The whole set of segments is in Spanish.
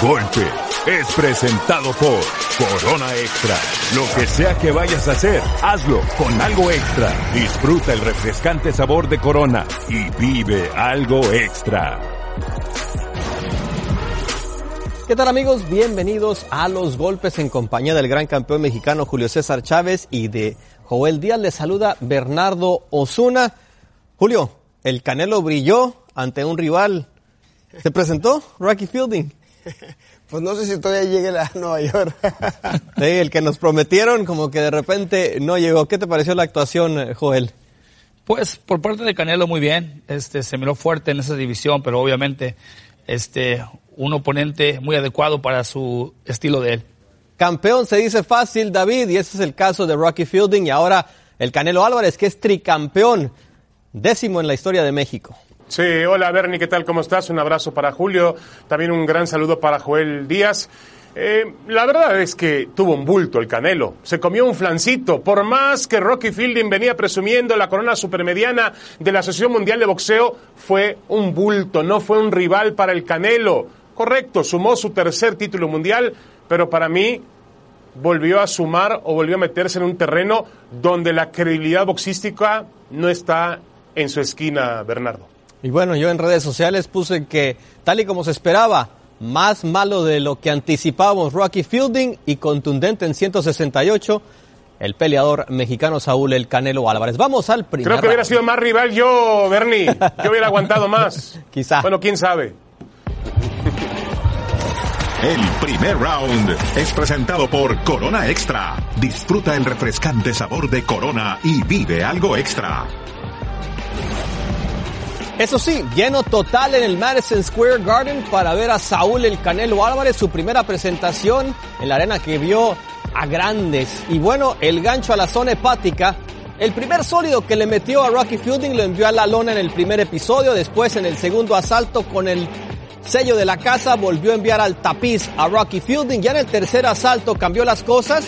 Golpe es presentado por Corona Extra. Lo que sea que vayas a hacer, hazlo con algo extra. Disfruta el refrescante sabor de Corona y vive algo extra. ¿Qué tal amigos? Bienvenidos a Los Golpes en compañía del gran campeón mexicano Julio César Chávez y de Joel Díaz. Les saluda Bernardo Osuna. Julio, el Canelo brilló ante un rival. ¿Se presentó Rocky Fielding? Pues no sé si todavía llegue a Nueva York. Sí, el que nos prometieron como que de repente no llegó. ¿Qué te pareció la actuación, Joel? Pues por parte de Canelo muy bien, este se miró fuerte en esa división, pero obviamente este un oponente muy adecuado para su estilo de él. Campeón se dice fácil, David, y ese es el caso de Rocky Fielding y ahora el Canelo Álvarez, que es tricampeón, décimo en la historia de México. Sí, hola Bernie, ¿qué tal? ¿Cómo estás? Un abrazo para Julio, también un gran saludo para Joel Díaz. Eh, la verdad es que tuvo un bulto el Canelo, se comió un flancito, por más que Rocky Fielding venía presumiendo la corona supermediana de la Asociación Mundial de Boxeo, fue un bulto, no fue un rival para el Canelo. Correcto, sumó su tercer título mundial, pero para mí volvió a sumar o volvió a meterse en un terreno donde la credibilidad boxística no está en su esquina, Bernardo. Y bueno, yo en redes sociales puse que, tal y como se esperaba, más malo de lo que anticipábamos Rocky Fielding y contundente en 168, el peleador mexicano Saúl El Canelo Álvarez. Vamos al primer Creo que hubiera sido más rival yo, Bernie. Yo hubiera aguantado más. Quizá. Bueno, quién sabe. El primer round es presentado por Corona Extra. Disfruta el refrescante sabor de Corona y vive algo extra. Eso sí, lleno total en el Madison Square Garden para ver a Saúl El Canelo Álvarez, su primera presentación en la arena que vio a grandes. Y bueno, el gancho a la zona hepática. El primer sólido que le metió a Rocky Fielding lo envió a la lona en el primer episodio, después en el segundo asalto con el sello de la casa volvió a enviar al tapiz a Rocky Fielding. Ya en el tercer asalto cambió las cosas,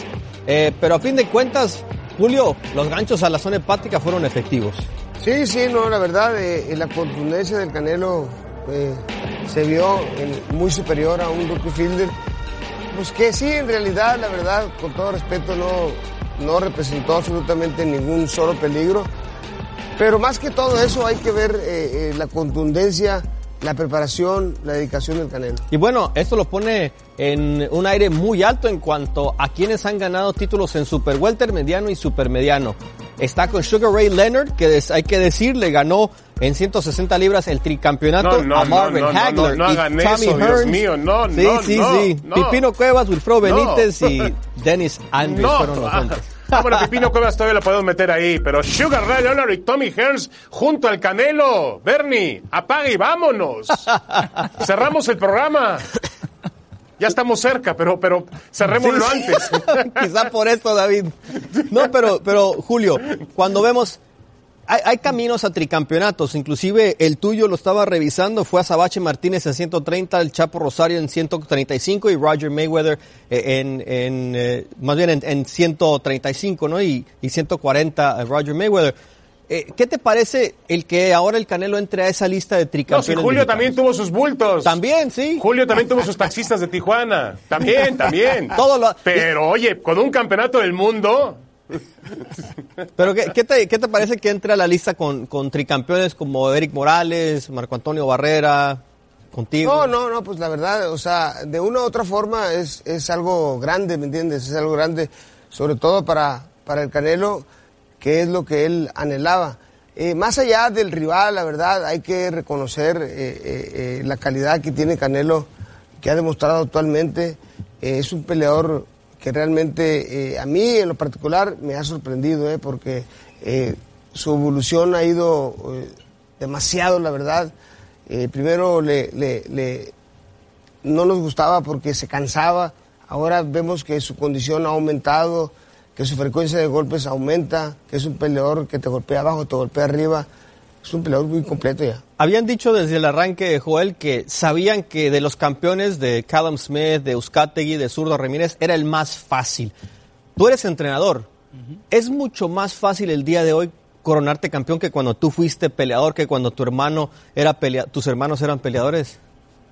eh, pero a fin de cuentas, Julio, los ganchos a la zona hepática fueron efectivos. Sí, sí, no, la verdad, eh, la contundencia del Canelo eh, se vio muy superior a un rookie fielder. Pues que sí, en realidad, la verdad, con todo respeto, no, no representó absolutamente ningún solo peligro. Pero más que todo eso hay que ver eh, eh, la contundencia, la preparación, la dedicación del Canelo. Y bueno, esto lo pone en un aire muy alto en cuanto a quienes han ganado títulos en Super Welter, mediano y Super Mediano. Está con Sugar Ray Leonard, que hay que decir, le ganó en 160 libras el tricampeonato No, no, a Marvin no, Hagler y Tommy eso, Dios Hearns. mío, no, sí, no, sí, no, sí. no. Pipino Cuevas, Wilfredo. Benítez y Dennis Andrews No, fueron los hombres. ah, bueno, Pipino Cuevas todavía lo podemos meter ahí, pero Sugar Ray Leonard y Tommy Hearns junto al Canelo. Bernie, apague y vámonos. Cerramos el programa. Ya estamos cerca, pero, pero cerrémoslo Sí, sí. antes. Quizá por esto, David. No, pero, pero Julio, cuando vemos, hay, hay caminos a tricampeonatos, inclusive el tuyo lo estaba revisando, fue a Sabache Martínez en 130, el Chapo Rosario en 135 y Roger Mayweather eh, en, en eh, más bien en, en 135, ¿no? Y, y 140 eh, Roger Mayweather. Eh, ¿Qué te parece el que ahora el Canelo entre a esa lista de No, si tricampeones? Julio mexicanos? también tuvo sus bultos. También, sí. Julio también tuvo sus taxistas de Tijuana. También, también. Todo lo- Pero oye, con un campeonato del mundo, Pero ¿qué, qué te, qué te parece que entre a la lista con, con tricampeones como Eric Morales, Marco Antonio Barrera, contigo? No, no, no, pues la verdad, o sea, de una u otra forma es, es algo grande, ¿me entiendes? Es algo grande, sobre todo para, para el Canelo, que es lo que él anhelaba. Eh, más allá del rival, la verdad, hay que reconocer eh, eh, la calidad que tiene Canelo, que ha demostrado actualmente. Es un peleador que realmente, a mí en lo particular, me ha sorprendido, porque su evolución ha ido demasiado, la verdad. Primero le- no nos gustaba porque se cansaba. Ahora vemos que su condición ha aumentado, que su frecuencia de golpes aumenta, que es un peleador que te golpea abajo, te golpea arriba. Es un peleador muy completo ya. Habían dicho desde el arranque, Joel, que sabían que de los campeones de Callum Smith, de Euskategui, de Zurdo Ramírez, era el más fácil. Tú eres entrenador. ¿Es mucho más fácil el día de hoy coronarte campeón que cuando tú fuiste peleador, que cuando tu hermano era pelea tus hermanos eran peleadores?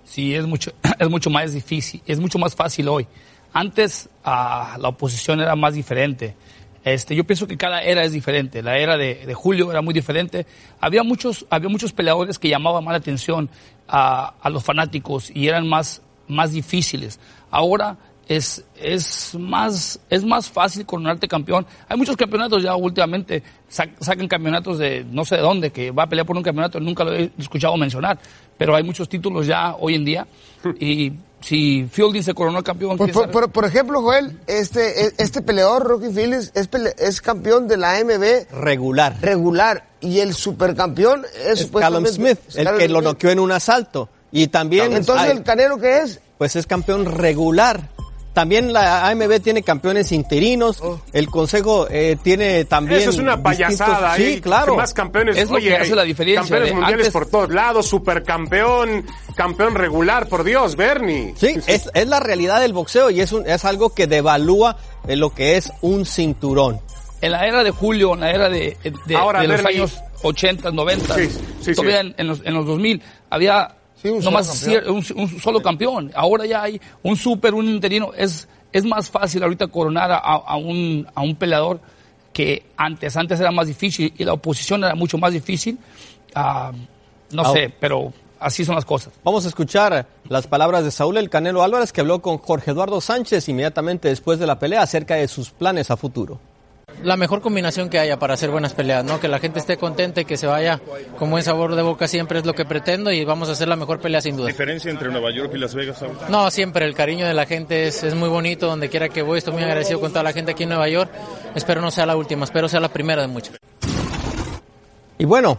Sí, es mucho, es mucho más difícil, es mucho más fácil hoy. Antes ah, la oposición era más diferente. Este, yo pienso que cada era es diferente. La era de, Julio era muy diferente. Había muchos, había muchos peleadores que llamaban más la atención a, a los fanáticos y eran más, más difíciles. Ahora es, es, más, es más fácil coronarte campeón. Hay muchos campeonatos ya últimamente, sacan campeonatos de no sé de dónde, que va a pelear por un campeonato, nunca lo he escuchado mencionar, pero hay muchos títulos ya hoy en día y si Fielding se coronó campeón. Por, por, por, por, ejemplo, Joel, este, este peleador, Rocky Phillips, es, pele, es campeón de la AMB. Regular. Regular. Y el supercampeón es, es Callum Smith, el Callum que Smith. lo noqueó en un asalto. Y también. Entonces, hay, ¿el Canelo qué es? Pues es campeón regular. También la AMB tiene campeones interinos. Oh. El Consejo eh, tiene también. Eso es una payasada. Sí, ¿eh? claro. Más campeones. Es oye, lo que hace la diferencia. Campeones de mundiales antes... por todos lados, supercampeón, campeón regular, por Dios, Bernie. Sí, es, es la realidad del boxeo y es, un, es algo que devalúa lo que es un cinturón. En la era de Julio, en la era de, de, Ahora, de los Bernie. años 80, 90, Sí, sí, todavía sí. En, en los, en los 2000 había Sí, un nomás solo un, un solo campeón. Ahora ya hay un super, un interino. Es, es más fácil ahorita coronar a, a un, a un peleador que antes. Antes era más difícil y la oposición era mucho más difícil. Ah, no Ah. sé, pero así son las cosas. Vamos a escuchar las palabras de Saúl El Canelo Álvarez que habló con Jorge Eduardo Sánchez inmediatamente después de la pelea acerca de sus planes a futuro. La mejor combinación que haya para hacer buenas peleas, ¿no? Que la gente esté contenta y que se vaya con buen sabor de boca siempre es lo que pretendo y vamos a hacer la mejor pelea sin duda. ¿Diferencia entre Nueva York y Las Vegas? No, siempre el cariño de la gente es, es muy bonito, donde quiera que voy, estoy muy agradecido con toda la gente aquí en Nueva York. Espero no sea la última, espero sea la primera de muchas. Y bueno,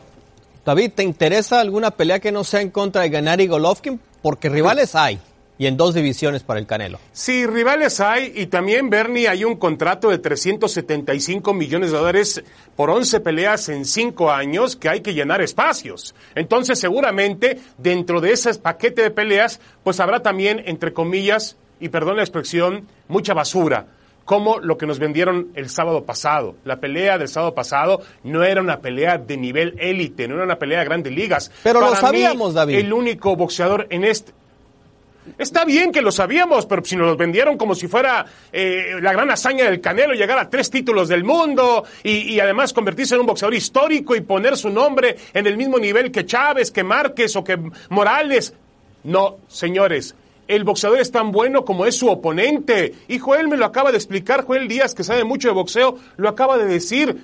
David, ¿te interesa alguna pelea que no sea en contra de Gennady Golovkin? Porque rivales hay y en dos divisiones para el Canelo. Sí, rivales hay y también, Bernie, hay un contrato de 375 millones de dólares por 11 peleas en 5 años que hay que llenar espacios. Entonces, seguramente, dentro de ese paquete de peleas, pues habrá también, entre comillas, y perdón la expresión, mucha basura como lo que nos vendieron el sábado pasado. La pelea del sábado pasado no era una pelea de nivel élite, no era una pelea de grandes ligas. Pero lo sabíamos, mí, David. El único boxeador en este... Está bien que lo sabíamos, pero si nos los vendieron como si fuera eh, la gran hazaña del Canelo, llegar a tres títulos del mundo y, y además convertirse en un boxeador histórico y poner su nombre en el mismo nivel que Chávez, que Márquez o que Morales. No, señores, el boxeador es tan bueno como es su oponente. Y Joel me lo acaba de explicar, Joel Díaz, que sabe mucho de boxeo, lo acaba de decir.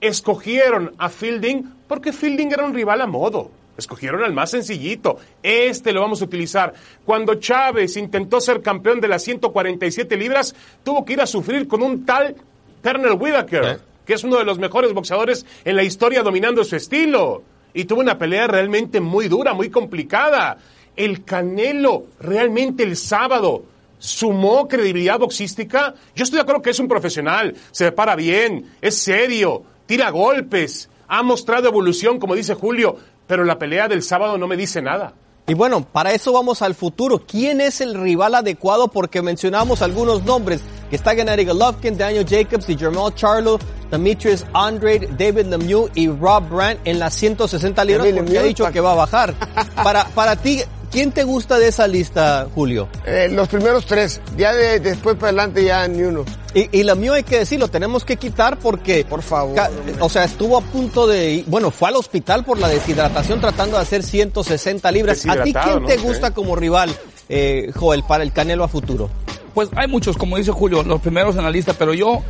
Escogieron a Fielding porque Fielding era un rival a modo. Escogieron al más sencillito. Este lo vamos a utilizar. Cuando Chávez intentó ser campeón de las 147 libras, tuvo que ir a sufrir con un tal Turner Whitaker, ¿Eh? que es uno de los mejores boxeadores en la historia dominando su estilo. Y tuvo una pelea realmente muy dura, muy complicada. El Canelo, realmente el sábado, sumó credibilidad boxística. Yo estoy de acuerdo que es un profesional, se prepara bien, es serio, tira golpes, ha mostrado evolución, como dice Julio, pero la pelea del sábado no me dice nada. Y bueno, para eso vamos al futuro. ¿Quién es el rival adecuado? Porque mencionamos algunos nombres. Que está Gennady Golovkin, Daniel Jacobs y Jermel Charlo, Demetrius Andrade, David Lemieux y Rob Brandt en las 160 libras David porque ha dicho que va a bajar. Para, para ti, ¿quién te gusta de esa lista, Julio? Eh, los primeros tres, ya de, después para adelante ya ni uno. Y, y Lemieux hay que decirlo, tenemos que quitar porque... Por favor, o sea, estuvo a punto de... Bueno, fue al hospital por la deshidratación tratando de hacer 160 libras. ¿A ti quién te ¿no? gusta como rival, eh, Joel, para el Canelo a futuro? Pues hay muchos, como dice Julio, los primeros en la lista, pero yo,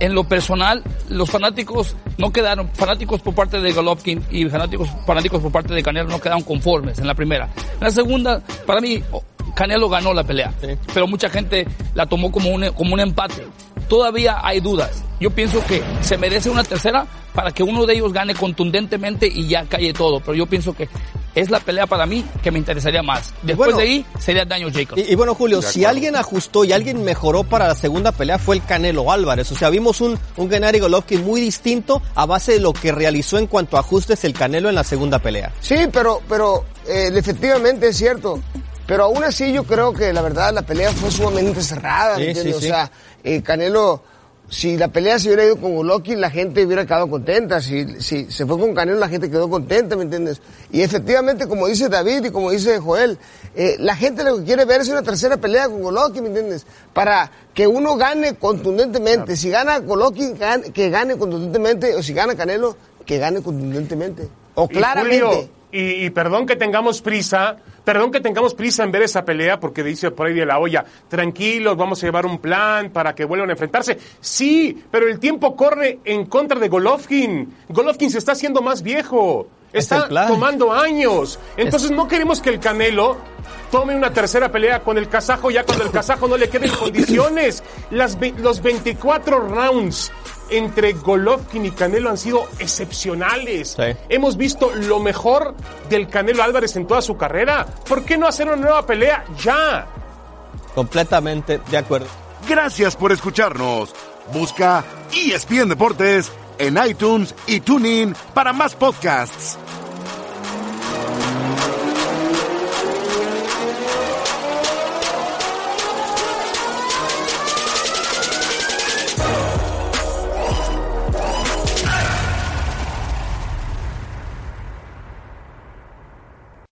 en lo personal, los fanáticos no quedaron, fanáticos por parte de Golovkin y fanáticos, fanáticos por parte de Canelo no quedaron conformes en la primera. En la segunda, para mí, Canelo ganó la pelea, Sí. pero mucha gente la tomó como un, como un empate. Todavía hay dudas. Yo pienso que se merece una tercera para que uno de ellos gane contundentemente y ya calle todo, pero yo pienso que es la pelea para mí que me interesaría más. Después Bueno. de ahí sería Daniel Jacobs. Y, y bueno, Julio, si alguien ajustó y alguien mejoró para la segunda pelea fue el Canelo Álvarez. O sea, vimos un, un Gennady Golovkin muy distinto a base de lo que realizó en cuanto a ajustes el Canelo en la segunda pelea. Sí, pero, pero eh, efectivamente es cierto. Pero aún así yo creo que la verdad la pelea fue sumamente cerrada, Sí, ¿me entiendes? sí. O sea, eh, Canelo si la pelea se hubiera ido con Golovkin, la gente hubiera quedado contenta. Si, si se fue con Canelo, la gente quedó contenta, ¿me entiendes? Y efectivamente, como dice David y como dice Joel, eh, la gente lo que quiere ver es una tercera pelea con Golovkin, ¿me entiendes? Para que uno gane contundentemente. Si gana Golovkin, que gane contundentemente, o si gana Canelo, que gane contundentemente. O claramente. Y, y perdón que tengamos prisa, Perdón que tengamos prisa en ver esa pelea porque dice por ahí de la olla, tranquilos, vamos a llevar un plan para que vuelvan a enfrentarse. Sí, pero el tiempo corre en contra de Golovkin. Golovkin se está haciendo más viejo. Está tomando años. Entonces no queremos que el Canelo tome una tercera pelea con el kazajo ya cuando el kazajo no le queden condiciones. Las, los 24 rounds entre Golovkin y Canelo han sido excepcionales. Hemos visto lo mejor del Canelo Álvarez en toda su carrera. ¿Por qué no hacer una nueva pelea ya? Completamente de acuerdo. Gracias por escucharnos. Busca ESPN Deportes en iTunes y TuneIn para más podcasts.